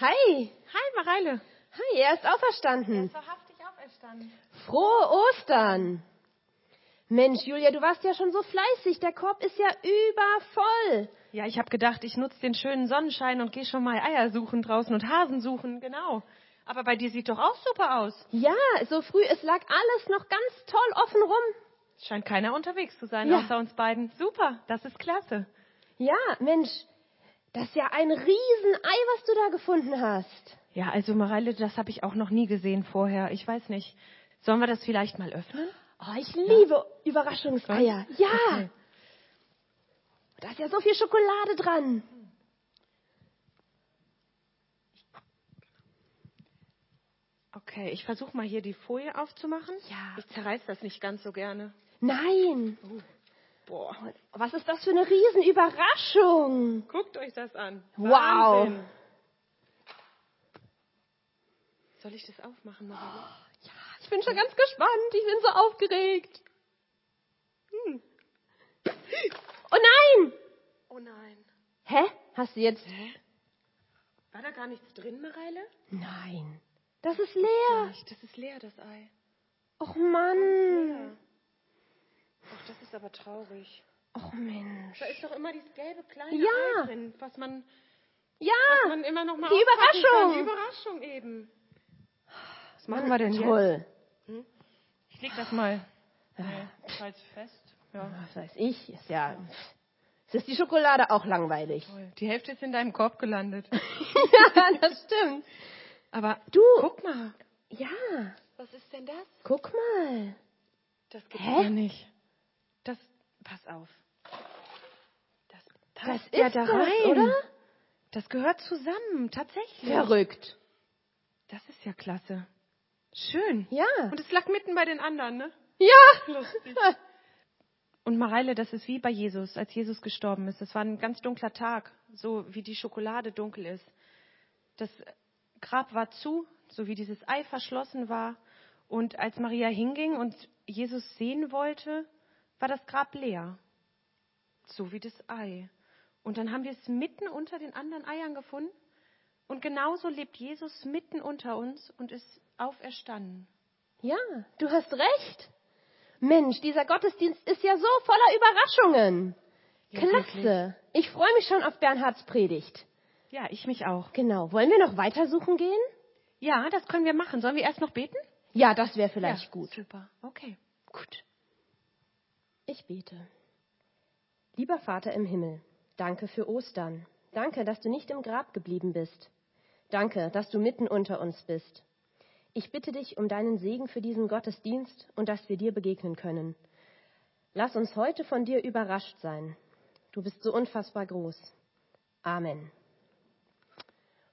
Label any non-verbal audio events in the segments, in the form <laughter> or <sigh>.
Hi. Hi, Mareile. Hi, er ist auferstanden. ist wahrhaftig auferstanden. Frohe Ostern. Mensch, Julia, du warst ja schon so fleißig. Der Korb ist ja übervoll. Ja, ich habe gedacht, ich nutze den schönen Sonnenschein und gehe schon mal Eier suchen draußen und Hasen suchen, genau. Aber bei dir sieht doch auch super aus. Ja, so früh, es lag alles noch ganz toll offen rum. Scheint keiner unterwegs zu sein, Ja. außer uns beiden. Super, das ist klasse. Ja, Mensch, das ist ja ein Riesenei, was du da gefunden hast. Ja, also Mareile, das habe ich auch noch nie gesehen vorher. Ich weiß nicht. Sollen wir das vielleicht mal öffnen? Oh, ich liebe Überraschungseier. Ja. Okay. Da ist ja so viel Schokolade dran. Okay, ich versuche mal hier die Folie aufzumachen. Ja. Ich zerreiß das nicht ganz so gerne. Nein. Boah. Was ist das für eine Riesenüberraschung? Guckt euch das an. Wow. Wahnsinn. Soll ich das aufmachen, Mareile? Ja, ich bin schon ganz gespannt. Ich bin so aufgeregt. Hm. Oh nein! Oh nein. Hä? Hast du jetzt? Hä? War da gar nichts drin, Mareile? Nein. Das ist leer. Das ist leer, das Ei. Och Mann. Ach, das ist aber traurig. Och Mensch. Da ist doch immer dieses gelbe kleine Ja. Ei drin, was man, Ja. was man immer noch mal die Überraschung. Kann. Die Überraschung eben. Was machen wir denn jetzt? Toll. Ich leg das mal äh, falls fest. Ja. Was weiß ich. Ist ja. Es ist die Schokolade auch langweilig. Toll. Die Hälfte ist in deinem Korb gelandet. <laughs> ja, das stimmt. Aber Du. guck mal. Ja. Was ist denn das? Guck mal. Das gibt's Hä? ja nicht. Das, pass auf. Das passt ist ja da das, rein. oder? Das gehört zusammen, tatsächlich. Verrückt. Das ist ja klasse. Schön. Ja. Und es lag mitten bei den anderen, ne? Ja. Lustig. Und Mareile, das ist wie bei Jesus, als Jesus gestorben ist. Das war ein ganz dunkler Tag, so wie die Schokolade dunkel ist. Das Grab war zu, so wie dieses Ei verschlossen war. Und als Maria hinging und Jesus sehen wollte, war das Grab leer. So wie das Ei. Und dann haben wir es mitten unter den anderen Eiern gefunden. Und genauso lebt Jesus mitten unter uns und ist auferstanden. Ja, du hast recht. Mensch, dieser Gottesdienst ist ja so voller Überraschungen. Ja, Klasse. Ich freue mich schon auf Bernhards Predigt. Ja, ich mich auch. Genau. Wollen wir noch weiter suchen gehen? Ja, das können wir machen. Sollen wir erst noch beten? Ja, das wäre vielleicht ja, gut. Super. Okay. Gut. Ich bete. Lieber Vater im Himmel, danke für Ostern. Danke, dass du nicht im Grab geblieben bist. Danke, dass du mitten unter uns bist. Ich bitte dich um deinen Segen für diesen Gottesdienst und dass wir dir begegnen können. Lass uns heute von dir überrascht sein. Du bist so unfassbar groß. Amen.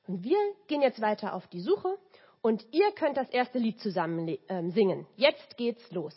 Und wir gehen jetzt weiter auf die Suche und ihr könnt das erste Lied zusammen ähm, singen. Jetzt geht's los.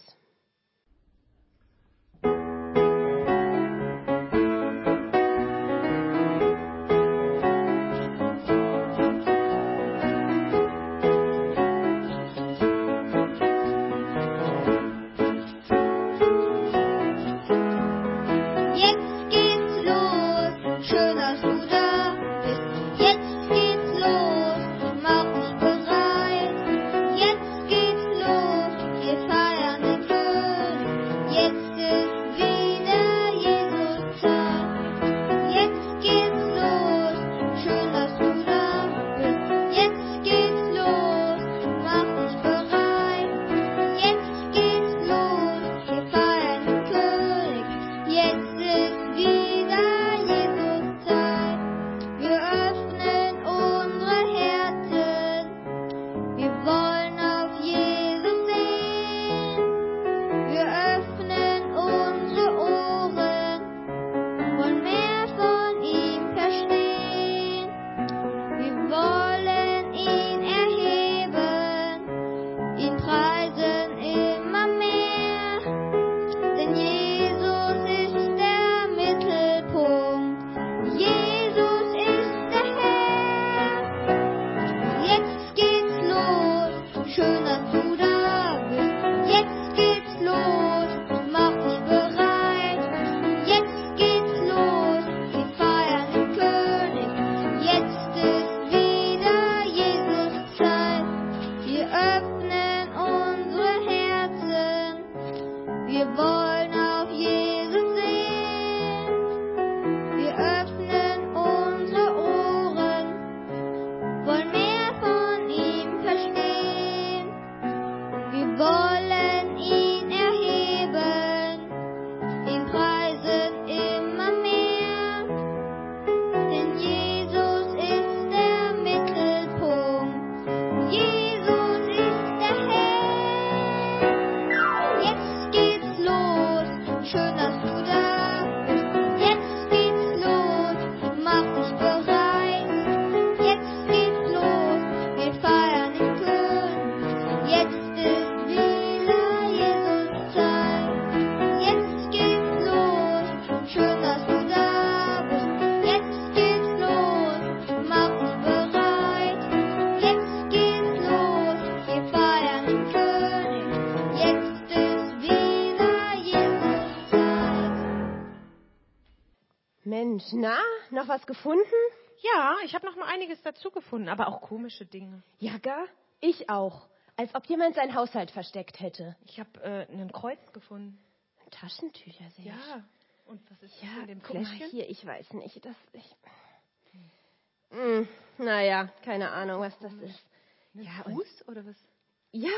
Gefunden? Ja, ich habe noch mal einiges dazu gefunden, aber auch komische Dinge. Ja, gar? Ich auch. Als ob jemand seinen Haushalt versteckt hätte. Ich habe äh, ein Kreuz gefunden. Taschentücher sehe ich. Ja. Und was ist Ja, das in dem guck mal Fläschchen? hier, ich weiß nicht. Das, ich, hm, naja, keine Ahnung, was das ist. Ein Ja, Fuß oder was? Ja,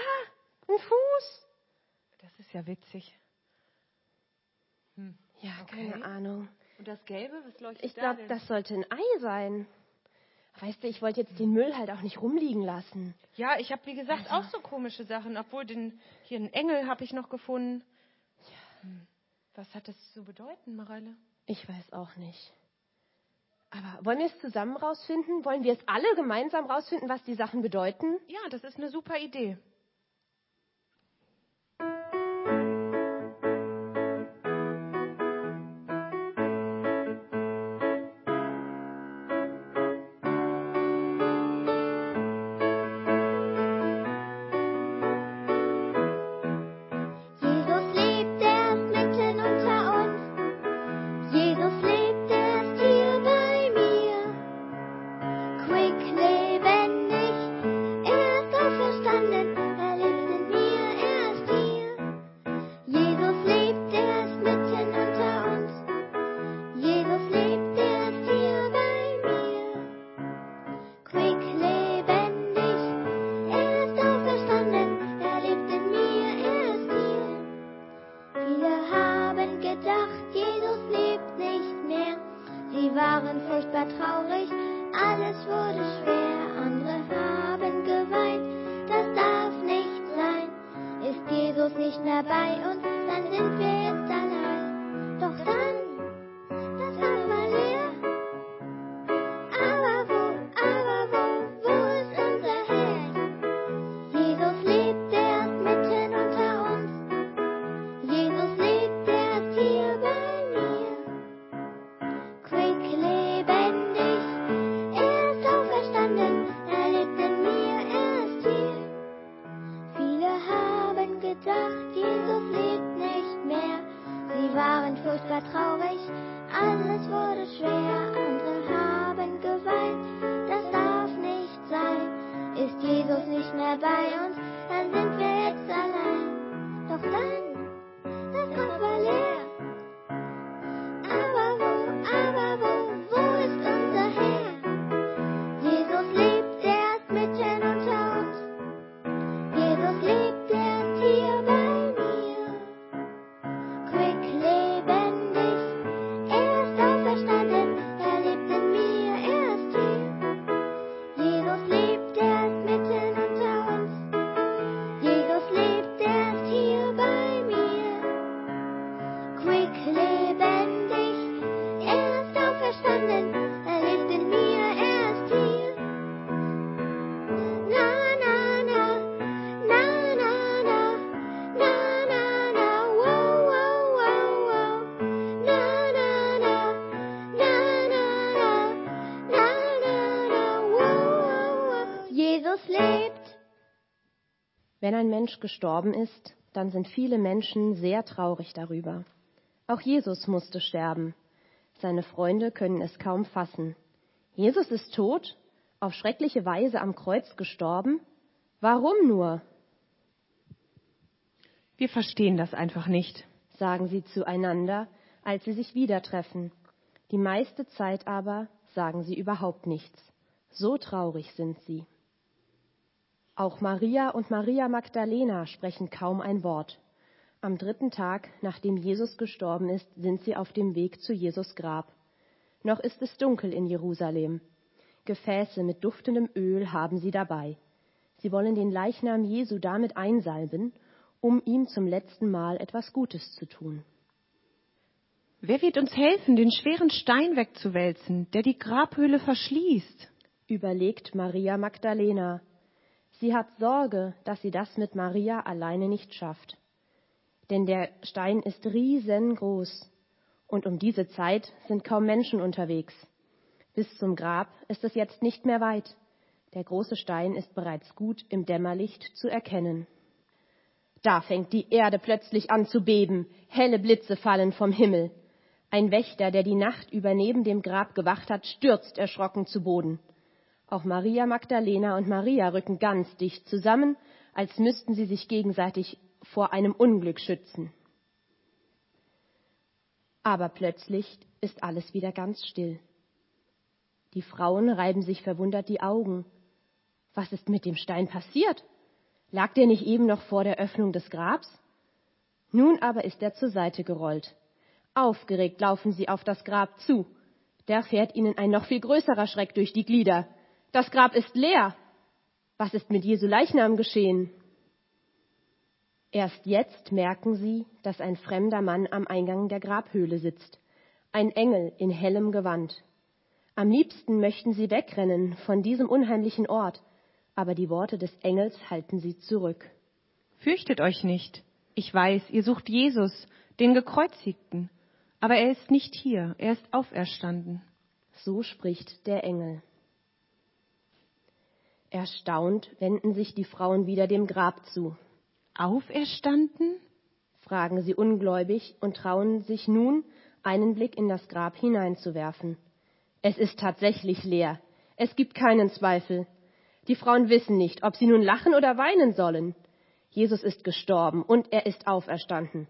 ein Fuß. Das ist ja witzig. Ja, Okay. keine Ahnung. Und das Gelbe, was leuchtet Ich da glaube, denn? das sollte ein Ei sein. Weißt du, ich wollte jetzt den Müll halt auch nicht rumliegen lassen. Ja, ich habe wie gesagt Also- auch so komische Sachen, obwohl den hier einen Engel habe ich noch gefunden. Hm. Was hat das zu bedeuten, Mareile? Ich weiß auch nicht. Aber wollen wir es zusammen rausfinden? Wollen wir es alle gemeinsam rausfinden, was die Sachen bedeuten? Ja, das ist eine super Idee. Furchtbar traurig, alles wurde schwer. Andere haben geweint, das darf nicht sein. Ist Jesus nicht mehr bei uns, dann sind wir lebendig, er ist auferstanden, er lebt in mir, er ist hier. Na, na, na, na, na, na, na, na, na, wow, wow, wow, wow. Na, na, na, na, na, na, na, na, na, wow, wow, wow. Jesus lebt. Wenn ein Mensch gestorben ist, dann sind viele Menschen sehr traurig darüber. Auch Jesus musste sterben. Seine Freunde können es kaum fassen. Jesus ist tot, auf schreckliche Weise am Kreuz gestorben. Warum nur? Wir verstehen das einfach nicht. sagen sie zueinander, als sie sich wieder treffen. Die meiste Zeit aber sagen sie überhaupt nichts. So traurig sind sie. Auch Maria und Maria Magdalena sprechen kaum ein Wort. Am dritten Tag, nachdem Jesus gestorben ist, sind sie auf dem Weg zu Jesus Grab. Noch ist es dunkel in Jerusalem. Gefäße mit duftendem Öl haben sie dabei. Sie wollen den Leichnam Jesu damit einsalben, um ihm zum letzten Mal etwas Gutes zu tun. Wer wird uns helfen, den schweren Stein wegzuwälzen, der die Grabhöhle verschließt? überlegt Maria Magdalena. Sie hat Sorge, dass sie das mit Maria alleine nicht schafft. Denn der Stein ist riesengroß und um diese Zeit sind kaum Menschen unterwegs. Bis zum Grab ist es jetzt nicht mehr weit. Der große Stein ist bereits gut im Dämmerlicht zu erkennen. Da fängt die Erde plötzlich an zu beben, helle Blitze fallen vom Himmel. Ein Wächter, der die Nacht über neben dem Grab gewacht hat, stürzt erschrocken zu Boden. Auch Maria Magdalena und Maria rücken ganz dicht zusammen, als müssten sie sich gegenseitig vor einem Unglück schützen. Aber plötzlich ist alles wieder ganz still. Die Frauen reiben sich verwundert die Augen. Was ist mit dem Stein passiert? Lag der nicht eben noch vor der Öffnung des Grabs? Nun aber ist er zur Seite gerollt. Aufgeregt laufen sie auf das Grab zu. Da fährt ihnen ein noch viel größerer Schreck durch die Glieder. Das Grab ist leer. Was ist mit Jesu Leichnam geschehen? Erst jetzt merken sie, dass ein fremder Mann am Eingang der Grabhöhle sitzt. Ein Engel in hellem Gewand. Am liebsten möchten sie wegrennen von diesem unheimlichen Ort, aber die Worte des Engels halten sie zurück. Fürchtet euch nicht. Ich weiß, ihr sucht Jesus, den Gekreuzigten. Aber er ist nicht hier, er ist auferstanden. So spricht der Engel. Erstaunt wenden sich die Frauen wieder dem Grab zu. Auferstanden? fragen sie ungläubig und trauen sich nun, einen Blick in das Grab hineinzuwerfen. Es ist tatsächlich leer. Es gibt keinen Zweifel. Die Frauen wissen nicht, ob sie nun lachen oder weinen sollen. Jesus ist gestorben und er ist auferstanden.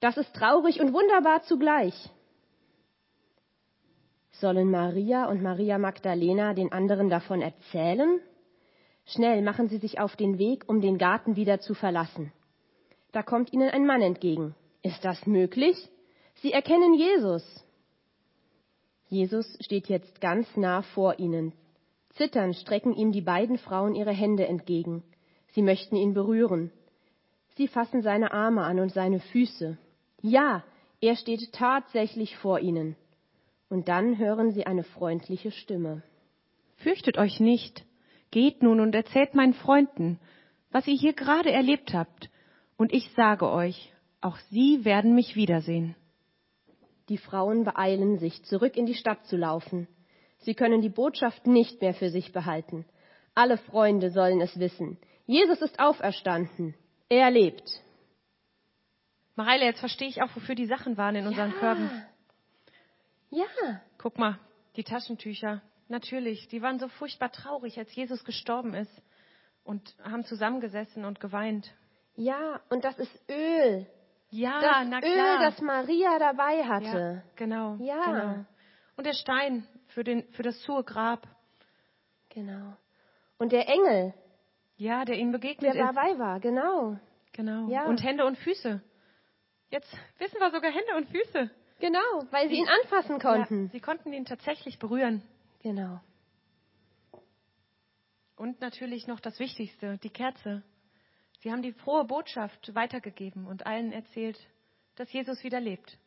Das ist traurig und wunderbar zugleich. Sollen Maria und Maria Magdalena den anderen davon erzählen? Schnell machen sie sich auf den Weg, um den Garten wieder zu verlassen. Da kommt ihnen ein Mann entgegen. Ist das möglich? Sie erkennen Jesus. Jesus steht jetzt ganz nah vor ihnen. Zitternd strecken ihm die beiden Frauen ihre Hände entgegen. Sie möchten ihn berühren. Sie fassen seine Arme an und seine Füße. Ja, er steht tatsächlich vor ihnen. Und dann hören sie eine freundliche Stimme. Fürchtet euch nicht. Geht nun und erzählt meinen Freunden, was ihr hier gerade erlebt habt. Und ich sage euch, auch sie werden mich wiedersehen. Die Frauen beeilen sich, zurück in die Stadt zu laufen. Sie können die Botschaft nicht mehr für sich behalten. Alle Freunde sollen es wissen. Jesus ist auferstanden. Er lebt. Mareile, jetzt verstehe ich auch, wofür die Sachen waren in unseren Ja. Körben. Ja, Guck mal, die Taschentücher. Natürlich, die waren so furchtbar traurig, als Jesus gestorben ist. Und haben zusammengesessen und geweint. ja, und das ist Öl. Ja, Das na Öl, klar. das Maria dabei ja, hatte. genau. Ja. Genau. Und der Stein für, den, für das hohe Grab. Genau. Und der Engel, Ja, der ihm begegnet der ist. dabei war, genau. Genau. Ja. Und Hände und Füße. Jetzt wissen wir sogar Hände und Füße. Genau, weil sie ihn anfassen konnten. Ja, sie konnten ihn tatsächlich berühren. Genau. Und natürlich noch das Wichtigste, die Kerze. Sie haben die frohe Botschaft weitergegeben und allen erzählt, dass Jesus wieder lebt.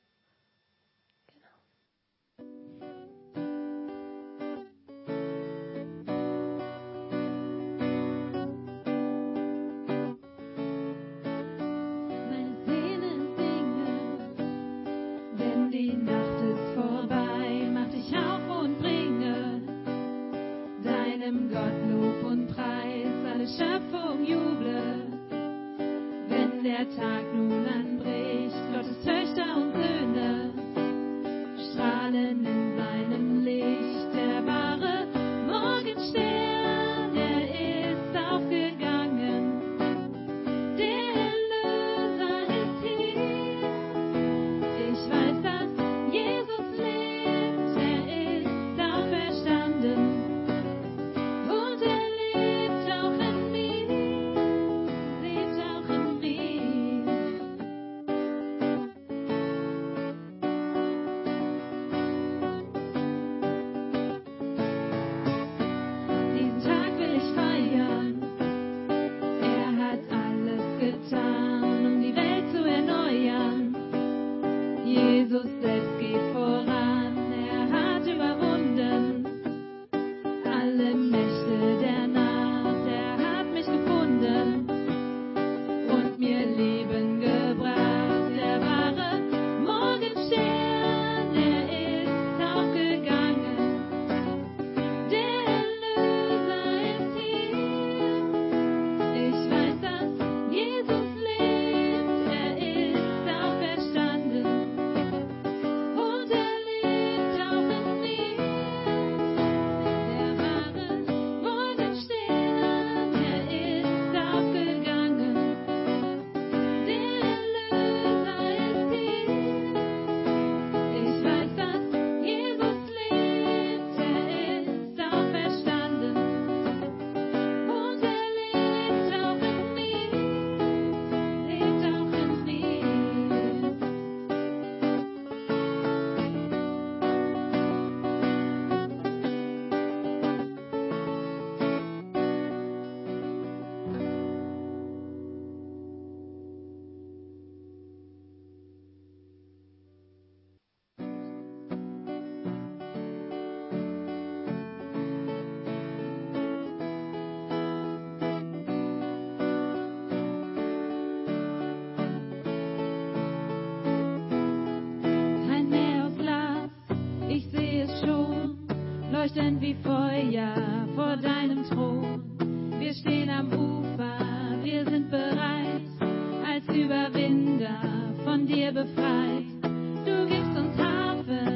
Deinem Gott Lob und Preis. Alle Schöpfung juble, wenn der Tag nun anbricht. Gottes Töchter und Vor deinem Thron. Wir stehen am Ufer, wir sind bereit, als Überwinder von dir befreit. Du gibst uns Hafen.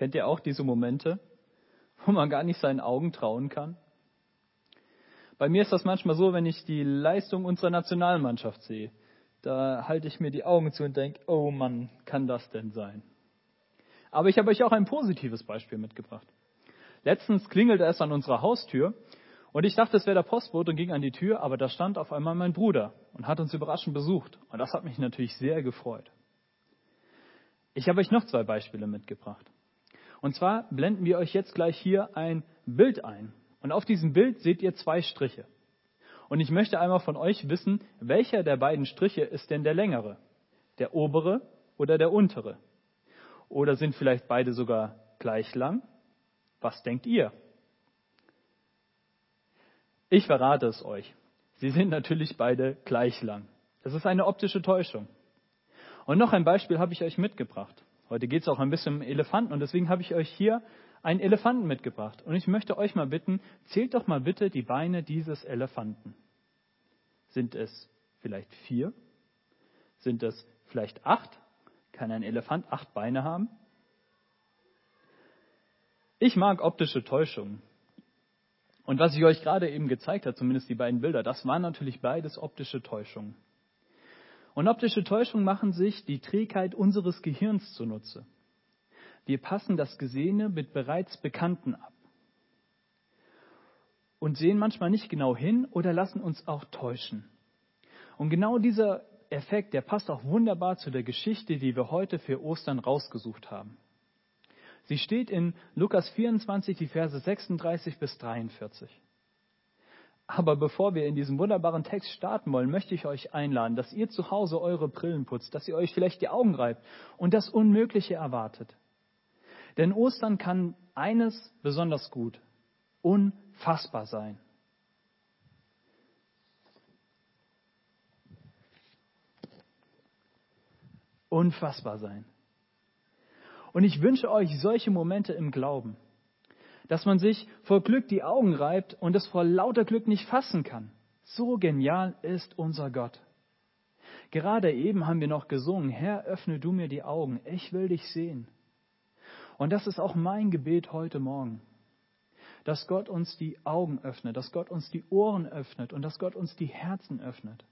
Kennt ihr auch diese Momente, wo man gar nicht seinen Augen trauen kann? Bei mir ist das manchmal so, wenn ich die Leistung unserer Nationalmannschaft sehe. Da halte ich mir die Augen zu und denke, oh Mann, kann das denn sein? Aber ich habe euch auch ein positives Beispiel mitgebracht. Letztens klingelte es an unserer Haustür und ich dachte, es wäre der Postbote und ging an die Tür, aber da stand auf einmal mein Bruder und hat uns überraschend besucht. Und das hat mich natürlich sehr gefreut. Ich habe euch noch zwei Beispiele mitgebracht. Und zwar blenden wir euch jetzt gleich hier ein Bild ein. Und auf diesem Bild seht ihr zwei Striche. Und ich möchte einmal von euch wissen, welcher der beiden Striche ist denn der längere? Der obere oder der untere? Oder sind vielleicht beide sogar gleich lang? Was denkt ihr? Ich verrate es euch. Sie sind natürlich beide gleich lang. Das ist eine optische Täuschung. Und noch ein Beispiel habe ich euch mitgebracht. Heute geht es auch ein bisschen um Elefanten und deswegen habe ich euch hier einen Elefanten mitgebracht. Und ich möchte euch mal bitten, zählt doch mal bitte die Beine dieses Elefanten. Sind es vielleicht vier? Sind es vielleicht acht? Kann ein Elefant acht Beine haben? Ich mag optische Täuschungen. Und was ich euch gerade eben gezeigt habe, zumindest die beiden Bilder, das waren natürlich beides optische Täuschungen. Und optische Täuschungen machen sich die Trägheit unseres Gehirns zunutze. Wir passen das Gesehene mit bereits Bekannten ab und sehen manchmal nicht genau hin oder lassen uns auch täuschen. Und genau dieser Effekt, der passt auch wunderbar zu der Geschichte, die wir heute für Ostern rausgesucht haben. Sie steht in Lukas 24, die Verse 36 bis 43. Aber bevor wir in diesem wunderbaren Text starten wollen, möchte ich euch einladen, dass ihr zu Hause eure Brillen putzt, dass ihr euch vielleicht die Augen reibt und das Unmögliche erwartet. Denn Ostern kann eines besonders gut, unfassbar sein. Unfassbar sein. Und ich wünsche euch solche Momente im Glauben, dass man sich vor Glück die Augen reibt und es vor lauter Glück nicht fassen kann. So genial ist unser Gott. Gerade eben haben wir noch gesungen, Herr, öffne du mir die Augen, ich will dich sehen. Und das ist auch mein Gebet heute Morgen, dass Gott uns die Augen öffnet, dass Gott uns die Ohren öffnet und dass Gott uns die Herzen öffnet.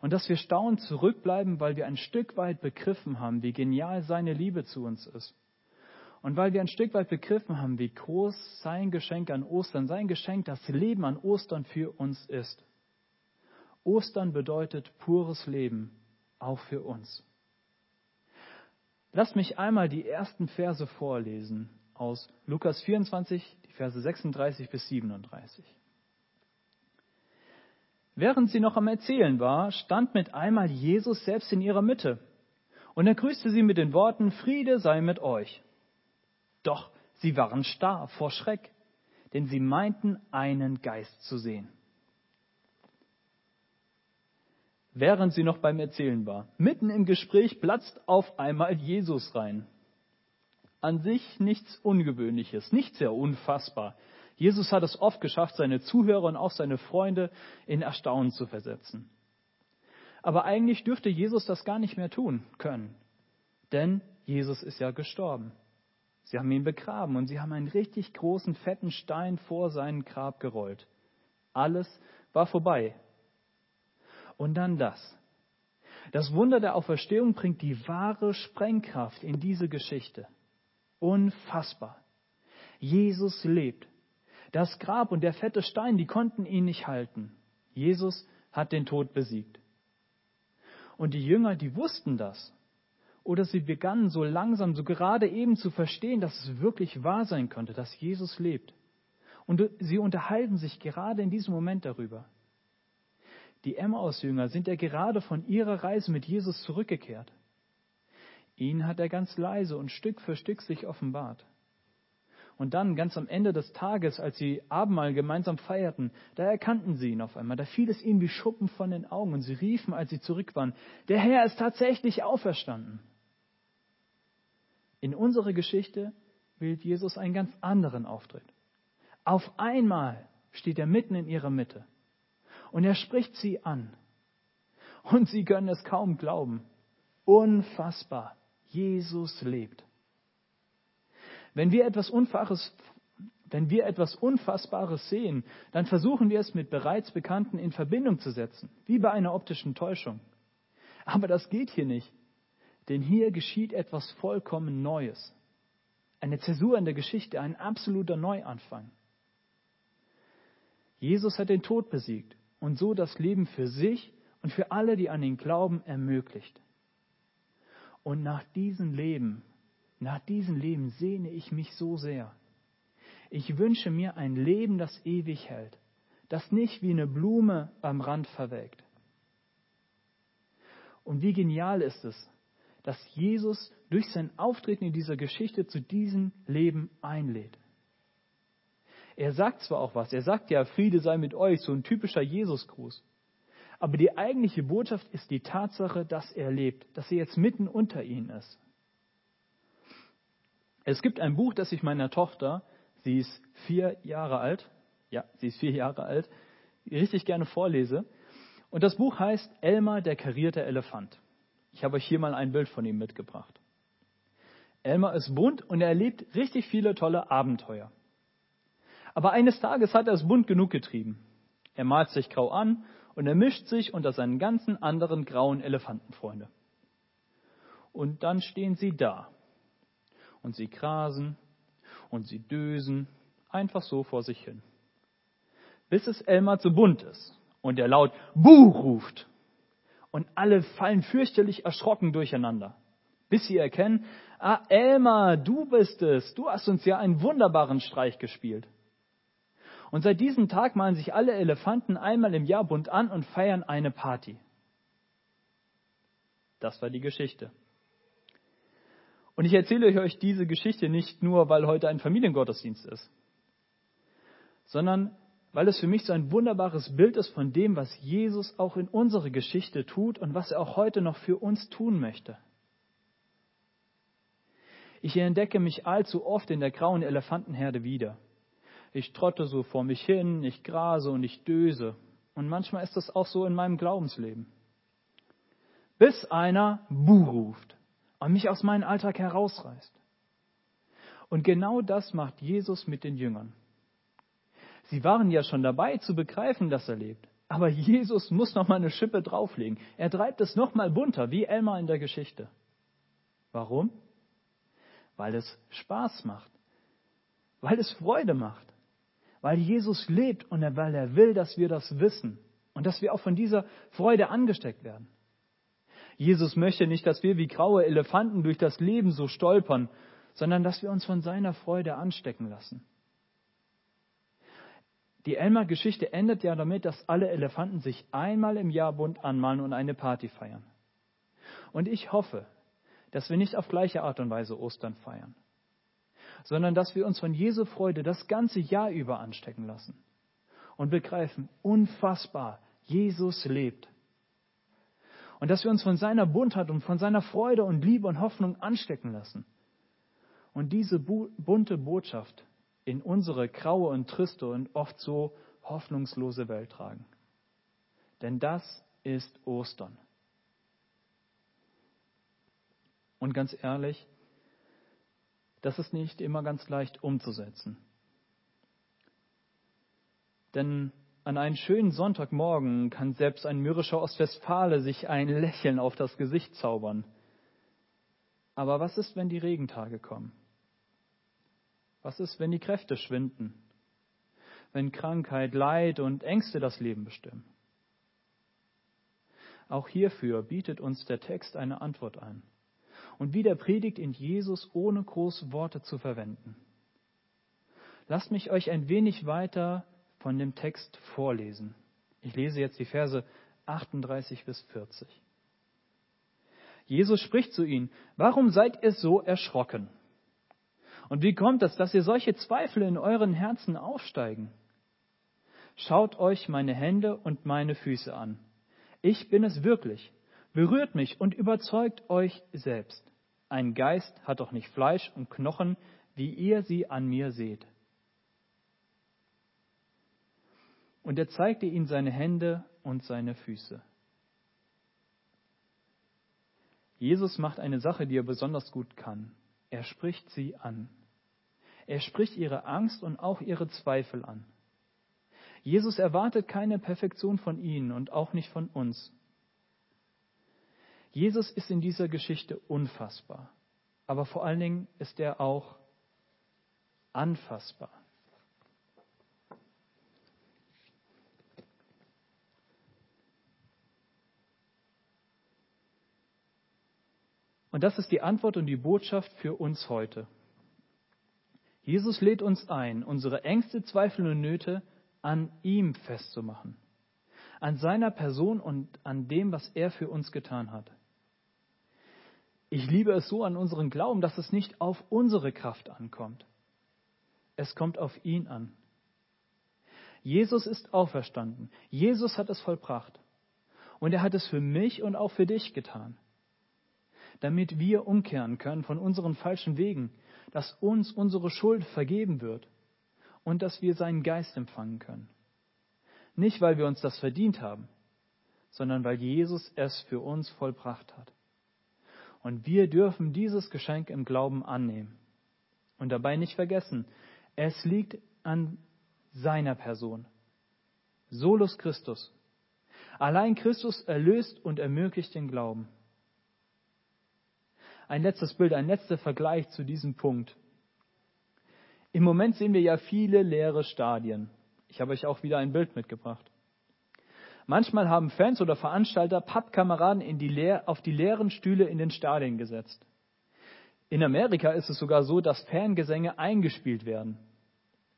Und dass wir staunend zurückbleiben, weil wir ein Stück weit begriffen haben, wie genial seine Liebe zu uns ist. Und weil wir ein Stück weit begriffen haben, wie groß sein Geschenk an Ostern, sein Geschenk, das Leben an Ostern für uns ist. Ostern bedeutet pures Leben, auch für uns. Lasst mich einmal die ersten Verse vorlesen aus Lukas 24, die Verse 36 bis 37. Während sie noch am Erzählen war, stand mit einmal Jesus selbst in ihrer Mitte. Und er grüßte sie mit den Worten, Friede sei mit euch. Doch sie waren starr vor Schreck, denn sie meinten, einen Geist zu sehen. Während sie noch beim Erzählen war, mitten im Gespräch platzt auf einmal Jesus rein. An sich nichts Ungewöhnliches, nicht sehr unfassbar. Jesus hat es oft geschafft, seine Zuhörer und auch seine Freunde in Erstaunen zu versetzen. Aber eigentlich dürfte Jesus das gar nicht mehr tun können, denn Jesus ist ja gestorben. Sie haben ihn begraben und sie haben einen richtig großen, fetten Stein vor sein Grab gerollt. Alles war vorbei. Und dann das. Das Wunder der Auferstehung bringt die wahre Sprengkraft in diese Geschichte. Unfassbar. Jesus lebt. Das Grab und der fette Stein, die konnten ihn nicht halten. Jesus hat den Tod besiegt. Und die Jünger, die wussten das oder sie begannen so langsam, so gerade eben zu verstehen, dass es wirklich wahr sein könnte, dass Jesus lebt. Und sie unterhalten sich gerade in diesem Moment darüber. Die Emmaus-Jünger sind ja gerade von ihrer Reise mit Jesus zurückgekehrt. Ihnen hat er ganz leise und Stück für Stück sich offenbart. Und dann, ganz am Ende des Tages, als sie Abendmahl gemeinsam feierten, da erkannten sie ihn auf einmal. Da fiel es ihnen wie Schuppen von den Augen und sie riefen, als sie zurück waren, der Herr ist tatsächlich auferstanden. In unserer Geschichte wählt Jesus einen ganz anderen Auftritt. Auf einmal steht er mitten in ihrer Mitte und er spricht sie an. Und sie können es kaum glauben. Unfassbar. Jesus lebt. Wenn wir etwas Unfaires, wenn wir etwas Unfassbares sehen, dann versuchen wir es mit bereits Bekannten in Verbindung zu setzen, wie bei einer optischen Täuschung. Aber das geht hier nicht, denn hier geschieht etwas vollkommen Neues. Eine Zäsur in der Geschichte, ein absoluter Neuanfang. Jesus hat den Tod besiegt und so das Leben für sich und für alle, die an ihn glauben, ermöglicht. Und nach diesem Leben, nach diesem Leben sehne ich mich so sehr. Ich wünsche mir ein Leben, das ewig hält, das nicht wie eine Blume am Rand verwelkt. Und wie genial ist es, dass Jesus durch sein Auftreten in dieser Geschichte zu diesem Leben einlädt. Er sagt zwar auch was, er sagt ja, Friede sei mit euch, so ein typischer Jesusgruß. Aber die eigentliche Botschaft ist die Tatsache, dass er lebt, dass er jetzt mitten unter ihnen ist. Es gibt ein Buch, das ich meiner Tochter, sie ist vier Jahre alt, ja, sie ist vier Jahre alt, richtig gerne vorlese. Und das Buch heißt Elmar, der karierte Elefant. Ich habe euch hier mal ein Bild von ihm mitgebracht. Elmar ist bunt und er erlebt richtig viele tolle Abenteuer. Aber eines Tages hat er es bunt genug getrieben. Er malt sich grau an und er mischt sich unter seinen ganzen anderen grauen Elefantenfreunde. Und dann stehen sie da. Und sie grasen und sie dösen einfach so vor sich hin. Bis es Elmar zu bunt ist und er laut Buh ruft. Und alle fallen fürchterlich erschrocken durcheinander. Bis sie erkennen, ah, Elmar, du bist es. Du hast uns ja einen wunderbaren Streich gespielt. Und seit diesem Tag malen sich alle Elefanten einmal im Jahr bunt an und feiern eine Party. Das war die Geschichte. Und ich erzähle euch diese Geschichte nicht nur, weil heute ein Familiengottesdienst ist, sondern weil es für mich so ein wunderbares Bild ist von dem, was Jesus auch in unserer Geschichte tut und was er auch heute noch für uns tun möchte. Ich entdecke mich allzu oft in der grauen Elefantenherde wieder. Ich trotte so vor mich hin, ich grase und ich döse. Und manchmal ist das auch so in meinem Glaubensleben. Bis einer Buh ruft und mich aus meinem Alltag herausreißt. Und genau das macht Jesus mit den Jüngern. Sie waren ja schon dabei zu begreifen, dass er lebt. Aber Jesus muss noch mal eine Schippe drauflegen. Er treibt es noch mal bunter, wie Elmar in der Geschichte. Warum? Weil es Spaß macht. Weil es Freude macht. Weil Jesus lebt und weil er will, dass wir das wissen. Und dass wir auch von dieser Freude angesteckt werden. Jesus möchte nicht, dass wir wie graue Elefanten durch das Leben so stolpern, sondern dass wir uns von seiner Freude anstecken lassen. Die Elmar-Geschichte endet ja damit, dass alle Elefanten sich einmal im Jahr bunt anmalen und eine Party feiern. Und ich hoffe, dass wir nicht auf gleiche Art und Weise Ostern feiern, sondern dass wir uns von Jesu Freude das ganze Jahr über anstecken lassen und begreifen, unfassbar, Jesus lebt. Und dass wir uns von seiner Buntheit und von seiner Freude und Liebe und Hoffnung anstecken lassen. Und diese bunte Botschaft in unsere graue und triste und oft so hoffnungslose Welt tragen. Denn das ist Ostern. Und ganz ehrlich, das ist nicht immer ganz leicht umzusetzen. Denn an einem schönen Sonntagmorgen kann selbst ein mürrischer Ostwestfale sich ein Lächeln auf das Gesicht zaubern. Aber was ist, wenn die Regentage kommen? Was ist, wenn die Kräfte schwinden? Wenn Krankheit, Leid und Ängste das Leben bestimmen? Auch hierfür bietet uns der Text eine Antwort an. Und wieder predigt in Jesus, ohne große Worte zu verwenden. Lasst mich euch ein wenig weiter von dem Text vorlesen. Ich lese jetzt die Verse 38 bis 40. Jesus spricht zu ihnen, warum seid ihr so erschrocken? Und wie kommt es, dass ihr solche Zweifel in euren Herzen aufsteigen? Schaut euch meine Hände und meine Füße an. Ich bin es wirklich. Berührt mich und überzeugt euch selbst. Ein Geist hat doch nicht Fleisch und Knochen, wie ihr sie an mir seht. Und er zeigte ihnen seine Hände und seine Füße. Jesus macht eine Sache, die er besonders gut kann. Er spricht sie an. Er spricht ihre Angst und auch ihre Zweifel an. Jesus erwartet keine Perfektion von ihnen und auch nicht von uns. Jesus ist in dieser Geschichte unfassbar, aber vor allen Dingen ist er auch anfassbar. Und das ist die Antwort und die Botschaft für uns heute. Jesus lädt uns ein, unsere Ängste, Zweifel und Nöte an ihm festzumachen, an seiner Person und an dem, was er für uns getan hat. Ich liebe es so an unserem Glauben, dass es nicht auf unsere Kraft ankommt. Es kommt auf ihn an. Jesus ist auferstanden. Jesus hat es vollbracht. Und er hat es für mich und auch für dich getan. Damit wir umkehren können von unseren falschen Wegen, dass uns unsere Schuld vergeben wird und dass wir seinen Geist empfangen können. Nicht, weil wir uns das verdient haben, sondern weil Jesus es für uns vollbracht hat. Und wir dürfen dieses Geschenk im Glauben annehmen. Und dabei nicht vergessen, es liegt an seiner Person. Solus Christus. Allein Christus erlöst und ermöglicht den Glauben. Ein letztes Bild, ein letzter Vergleich zu diesem Punkt. Im Moment sehen wir ja viele leere Stadien. Ich habe euch auch wieder ein Bild mitgebracht. Manchmal haben Fans oder Veranstalter Pappkameraden die auf die leeren Stühle in den Stadien gesetzt. In Amerika ist es sogar so, dass Fangesänge eingespielt werden.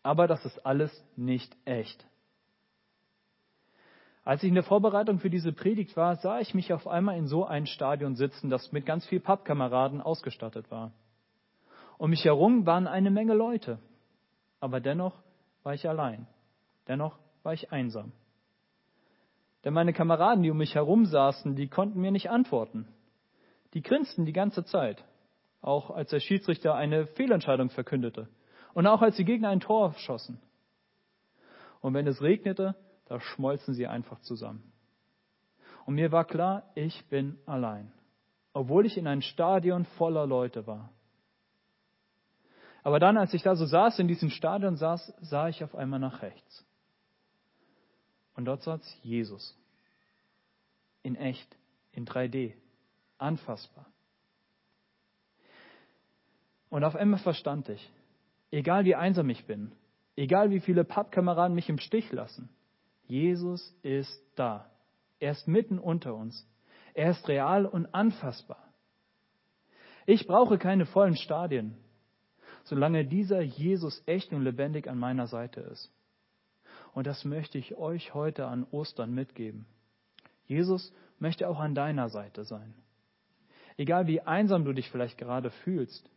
Aber das ist alles nicht echt. Als ich in der Vorbereitung für diese Predigt war, sah ich mich auf einmal in so ein Stadion sitzen, das mit ganz viel Pappkameraden ausgestattet war. Um mich herum waren eine Menge Leute. Aber dennoch war ich allein. Dennoch war ich einsam. Denn meine Kameraden, die um mich herum saßen, die konnten mir nicht antworten. Die grinsten die ganze Zeit, auch als der Schiedsrichter eine Fehlentscheidung verkündete und auch als die Gegner ein Tor schossen. Und wenn es regnete, da schmolzen sie einfach zusammen. Und mir war klar, ich bin allein, obwohl ich in ein Stadion voller Leute war. Aber dann, als ich da so saß, in diesem Stadion saß, sah ich auf einmal nach rechts. Und dort saß Jesus. In echt, in 3D, anfassbar. Und auf einmal verstand ich, egal wie einsam ich bin, egal wie viele Pappkameraden mich im Stich lassen, Jesus ist da. Er ist mitten unter uns. Er ist real und anfassbar. Ich brauche keine vollen Stadien, solange dieser Jesus echt und lebendig an meiner Seite ist. Und das möchte ich euch heute an Ostern mitgeben. Jesus möchte auch an deiner Seite sein. Egal wie einsam du dich vielleicht gerade fühlst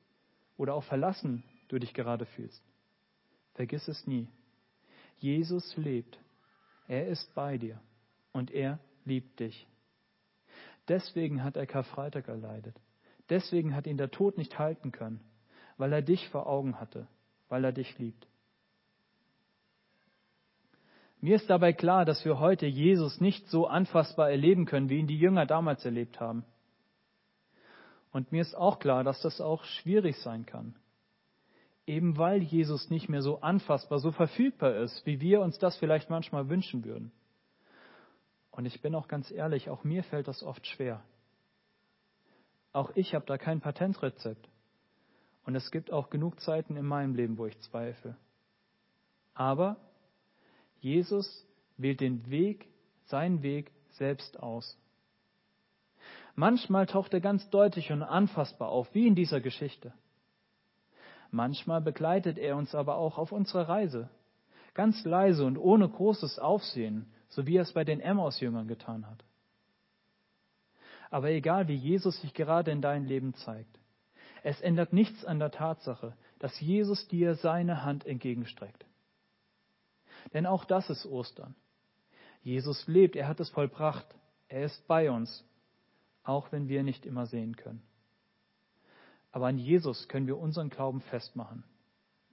oder auch verlassen du dich gerade fühlst, vergiss es nie. Jesus lebt. Er ist bei dir und er liebt dich. Deswegen hat er Karfreitag erleidet. Deswegen hat ihn der Tod nicht halten können, weil er dich vor Augen hatte, weil er dich liebt. Mir ist dabei klar, dass wir heute Jesus nicht so anfassbar erleben können, wie ihn die Jünger damals erlebt haben. Und mir ist auch klar, dass das auch schwierig sein kann. Eben weil Jesus nicht mehr so anfassbar, so verfügbar ist, wie wir uns das vielleicht manchmal wünschen würden. Und ich bin auch ganz ehrlich, auch mir fällt das oft schwer. Auch ich habe da kein Patentrezept. Und es gibt auch genug Zeiten in meinem Leben, wo ich zweifle. Aber Jesus wählt den Weg, seinen Weg selbst aus. Manchmal taucht er ganz deutlich und anfassbar auf, wie in dieser Geschichte. Manchmal begleitet er uns aber auch auf unserer Reise, ganz leise und ohne großes Aufsehen, so wie er es bei den Emmaus-Jüngern getan hat. Aber egal, wie Jesus sich gerade in dein Leben zeigt, es ändert nichts an der Tatsache, dass Jesus dir seine Hand entgegenstreckt. Denn auch das ist Ostern. Jesus lebt, er hat es vollbracht, er ist bei uns, auch wenn wir nicht immer sehen können. Aber an Jesus können wir unseren Glauben festmachen,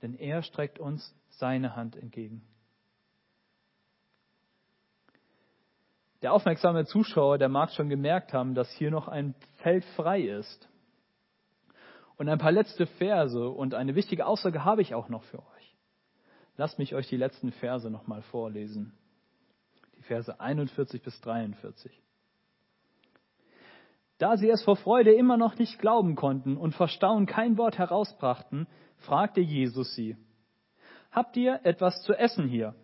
denn er streckt uns seine Hand entgegen. Der aufmerksame Zuschauer, der mag schon gemerkt haben, dass hier noch ein Feld frei ist. Und ein paar letzte Verse und eine wichtige Aussage habe ich auch noch für euch. Lasst mich euch die letzten Verse nochmal vorlesen. Die Verse 41 bis 43. Da sie es vor Freude immer noch nicht glauben konnten und vor Staunen kein Wort herausbrachten, fragte Jesus sie, Habt ihr etwas zu essen hier?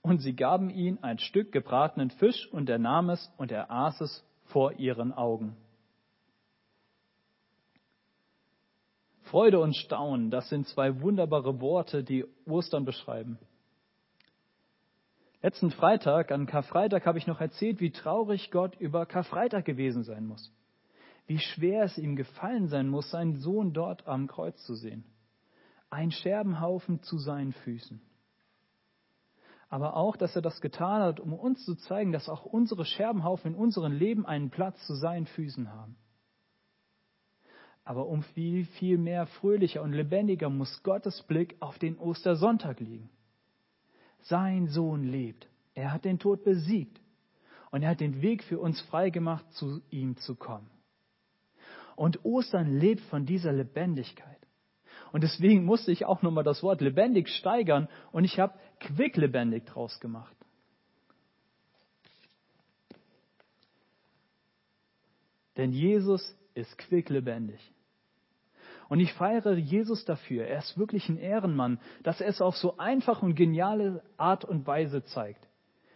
Und sie gaben ihm ein Stück gebratenen Fisch, und er nahm es und er aß es vor ihren Augen. Freude und Staunen, das sind zwei wunderbare Worte, die Ostern beschreiben. Letzten Freitag, an Karfreitag, habe ich noch erzählt, wie traurig Gott über Karfreitag gewesen sein muss. Wie schwer es ihm gefallen sein muss, seinen Sohn dort am Kreuz zu sehen. Ein Scherbenhaufen zu seinen Füßen. Aber auch, dass er das getan hat, um uns zu zeigen, dass auch unsere Scherbenhaufen in unserem Leben einen Platz zu seinen Füßen haben. Aber um viel, viel mehr fröhlicher und lebendiger muss Gottes Blick auf den Ostersonntag liegen. Sein Sohn lebt. Er hat den Tod besiegt. Und er hat den Weg für uns freigemacht, zu ihm zu kommen. Und Ostern lebt von dieser Lebendigkeit. Und deswegen musste ich auch nochmal das Wort lebendig steigern und ich habe quicklebendig draus gemacht. Denn Jesus ist quicklebendig. Und ich feiere Jesus dafür. Er ist wirklich ein Ehrenmann, dass er es auf so einfache und geniale Art und Weise zeigt.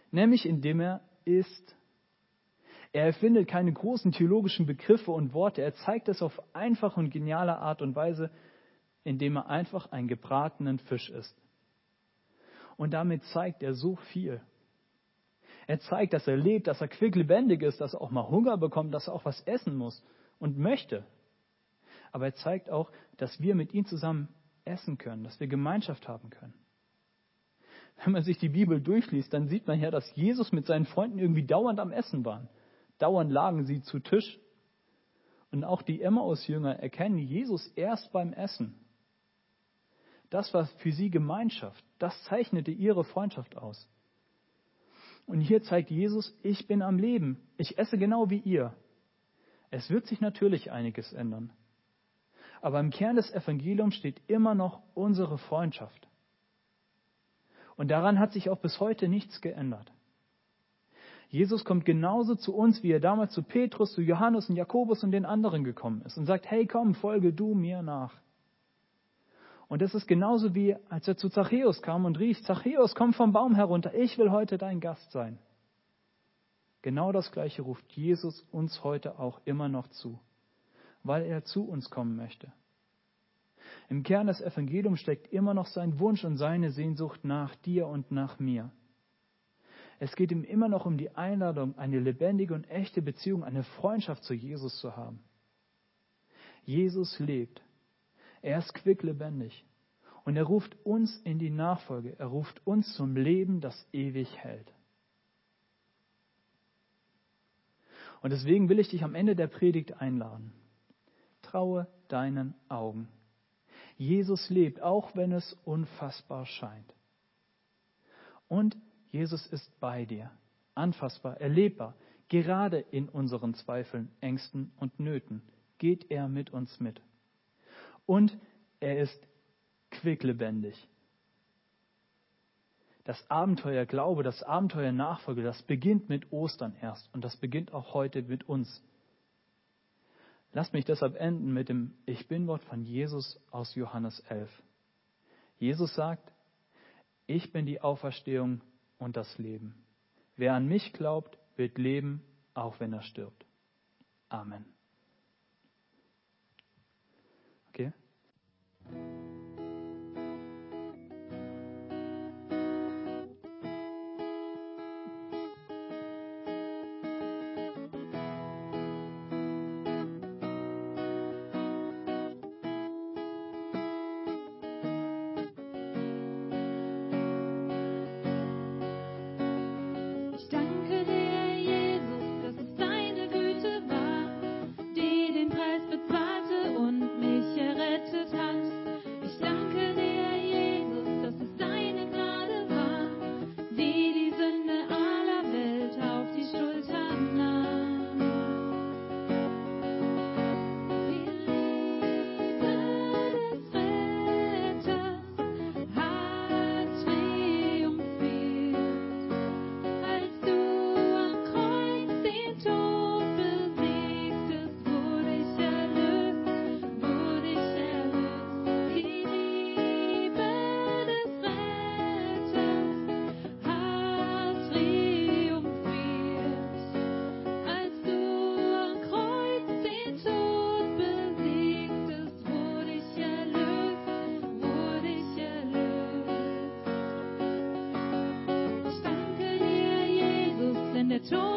Nämlich indem er ist. Er erfindet keine großen theologischen Begriffe und Worte. Er zeigt es auf einfache und geniale Art und Weise, indem er einfach einen gebratenen Fisch isst. Und damit zeigt er so viel. Er zeigt, dass er lebt, dass er quicklebendig ist, dass er auch mal Hunger bekommt, dass er auch was essen muss und möchte aber er zeigt auch, dass wir mit ihm zusammen essen können, dass wir Gemeinschaft haben können. Wenn man sich die Bibel durchliest, dann sieht man ja, dass Jesus mit seinen Freunden irgendwie dauernd am Essen waren. Dauernd lagen sie zu Tisch. Und auch die Emmaus-Jünger erkennen Jesus erst beim Essen. Das war für sie Gemeinschaft. Das zeichnete ihre Freundschaft aus. Und hier zeigt Jesus, ich bin am Leben. Ich esse genau wie ihr. Es wird sich natürlich einiges ändern. Aber im Kern des Evangeliums steht immer noch unsere Freundschaft. Und daran hat sich auch bis heute nichts geändert. Jesus kommt genauso zu uns, wie er damals zu Petrus, zu Johannes und Jakobus und den anderen gekommen ist und sagt, hey komm, folge du mir nach. Und das ist genauso wie, als er zu Zachäus kam und rief, Zachäus, komm vom Baum herunter, ich will heute dein Gast sein. Genau das Gleiche ruft Jesus uns heute auch immer noch zu weil er zu uns kommen möchte. Im Kern des Evangeliums steckt immer noch sein Wunsch und seine Sehnsucht nach dir und nach mir. Es geht ihm immer noch um die Einladung, eine lebendige und echte Beziehung, eine Freundschaft zu Jesus zu haben. Jesus lebt. Er ist quicklebendig. Und er ruft uns in die Nachfolge. Er ruft uns zum Leben, das ewig hält. Und deswegen will ich dich am Ende der Predigt einladen. Vertraue deinen Augen. Jesus lebt, auch wenn es unfassbar scheint. Und Jesus ist bei dir, anfassbar, erlebbar. Gerade in unseren Zweifeln, Ängsten und Nöten geht er mit uns mit. Und er ist quicklebendig. Das Abenteuer Glaube, das Abenteuer Nachfolge, das beginnt mit Ostern erst und das beginnt auch heute mit uns. Lasst mich deshalb enden mit dem Ich bin-Wort von Jesus aus Johannes 11. Jesus sagt, ich bin die Auferstehung und das Leben. Wer an mich glaubt, wird leben, auch wenn er stirbt. Amen. Okay? Tod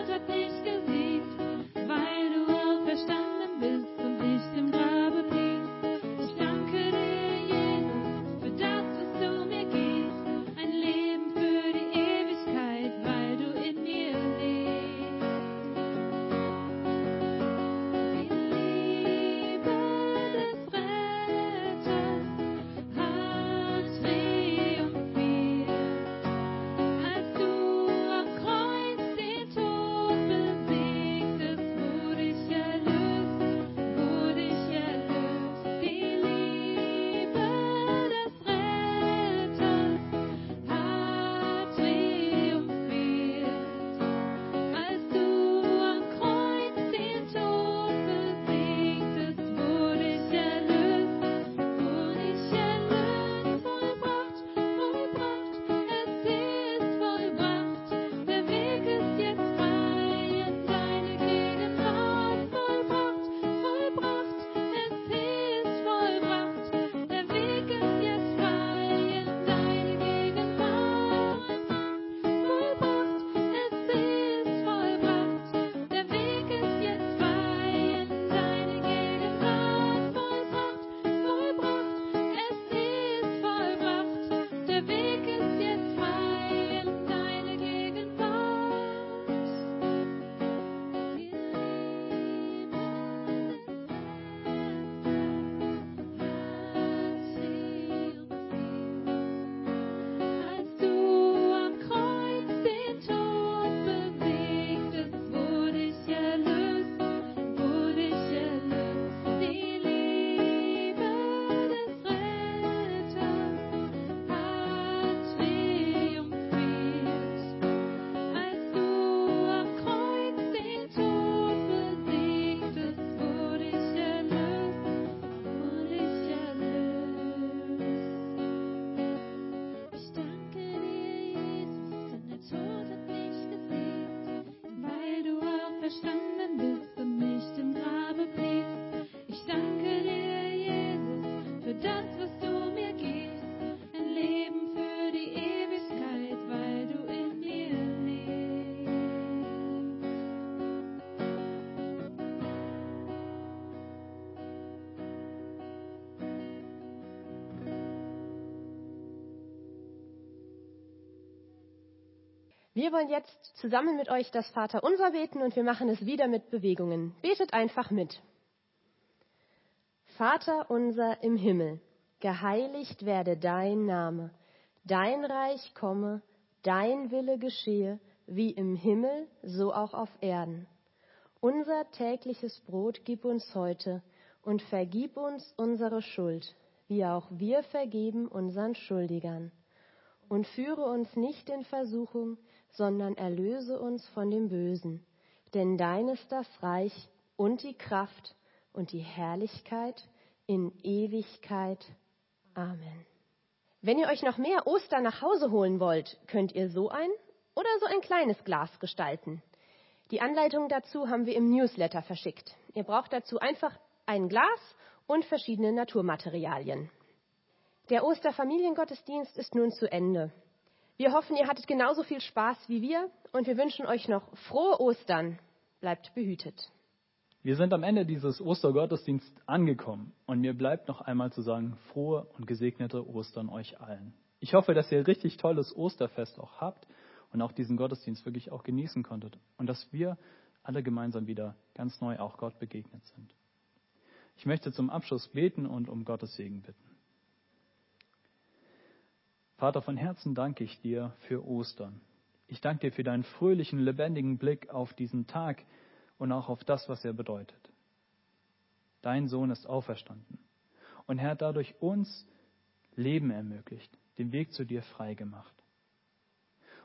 Wir wollen jetzt zusammen mit euch das Vaterunser beten und wir machen es wieder mit Bewegungen. Betet einfach mit. Vater unser im Himmel, geheiligt werde dein Name, dein Reich komme, dein Wille geschehe, wie im Himmel, so auch auf Erden. Unser tägliches Brot gib uns heute und vergib uns unsere Schuld, wie auch wir vergeben unseren Schuldigern. Und führe uns nicht in Versuchung, sondern erlöse uns von dem Bösen. Denn dein ist das Reich und die Kraft und die Herrlichkeit in Ewigkeit. Amen. Wenn ihr euch noch mehr Ostern nach Hause holen wollt, könnt ihr so ein oder so ein kleines Glas gestalten. Die Anleitung dazu haben wir im Newsletter verschickt. Ihr braucht dazu einfach ein Glas und verschiedene Naturmaterialien. Der Osterfamiliengottesdienst ist nun zu Ende. Wir hoffen, ihr hattet genauso viel Spaß wie wir und wir wünschen euch noch frohe Ostern. Bleibt behütet. Wir sind am Ende dieses Ostergottesdienstes angekommen und mir bleibt noch einmal zu sagen, frohe und gesegnete Ostern euch allen. Ich hoffe, dass ihr richtig tolles Osterfest auch habt und auch diesen Gottesdienst wirklich auch genießen konntet und dass wir alle gemeinsam wieder ganz neu auch Gott begegnet sind. Ich möchte zum Abschluss beten und um Gottes Segen bitten. Vater, von Herzen danke ich dir für Ostern. Ich danke dir für deinen fröhlichen, lebendigen Blick auf diesen Tag und auch auf das, was er bedeutet. Dein Sohn ist auferstanden und er hat dadurch uns Leben ermöglicht, den Weg zu dir frei gemacht.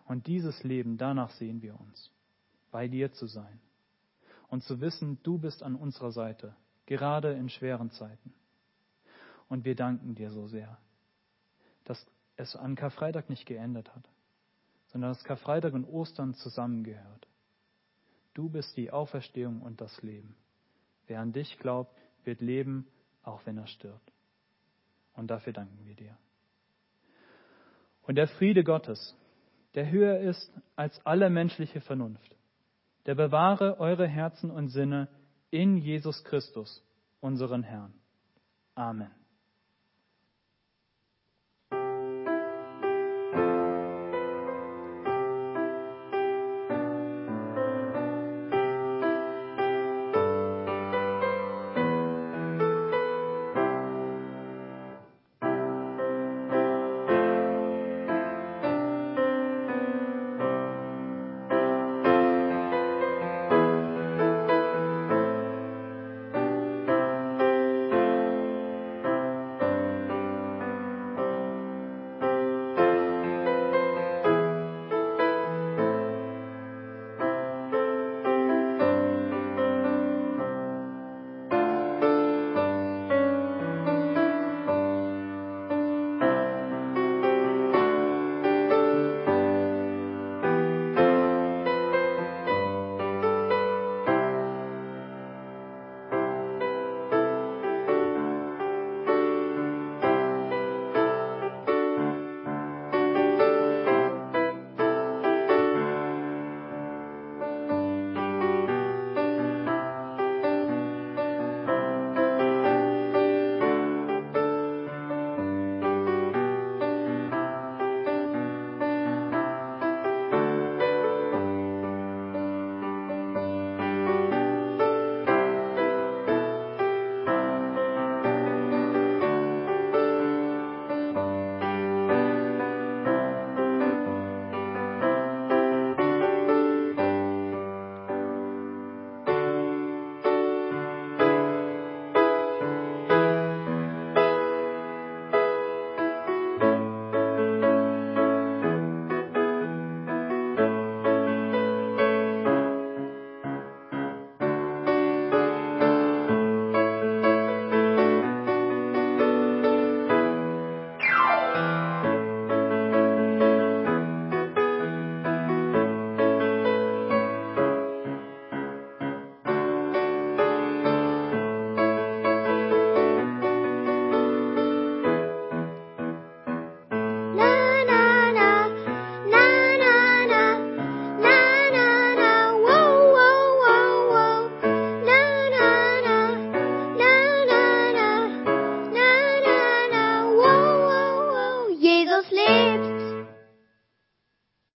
Und dieses Leben, danach sehen wir uns, bei dir zu sein und zu wissen, du bist an unserer Seite, gerade in schweren Zeiten. Und wir danken dir so sehr, dass es an Karfreitag nicht geändert hat, sondern dass Karfreitag und Ostern zusammengehört. Du bist die Auferstehung und das Leben. Wer an dich glaubt, wird leben, auch wenn er stirbt. Und dafür danken wir dir. Und der Friede Gottes, der höher ist als alle menschliche Vernunft, der bewahre eure Herzen und Sinne in Jesus Christus, unseren Herrn. Amen.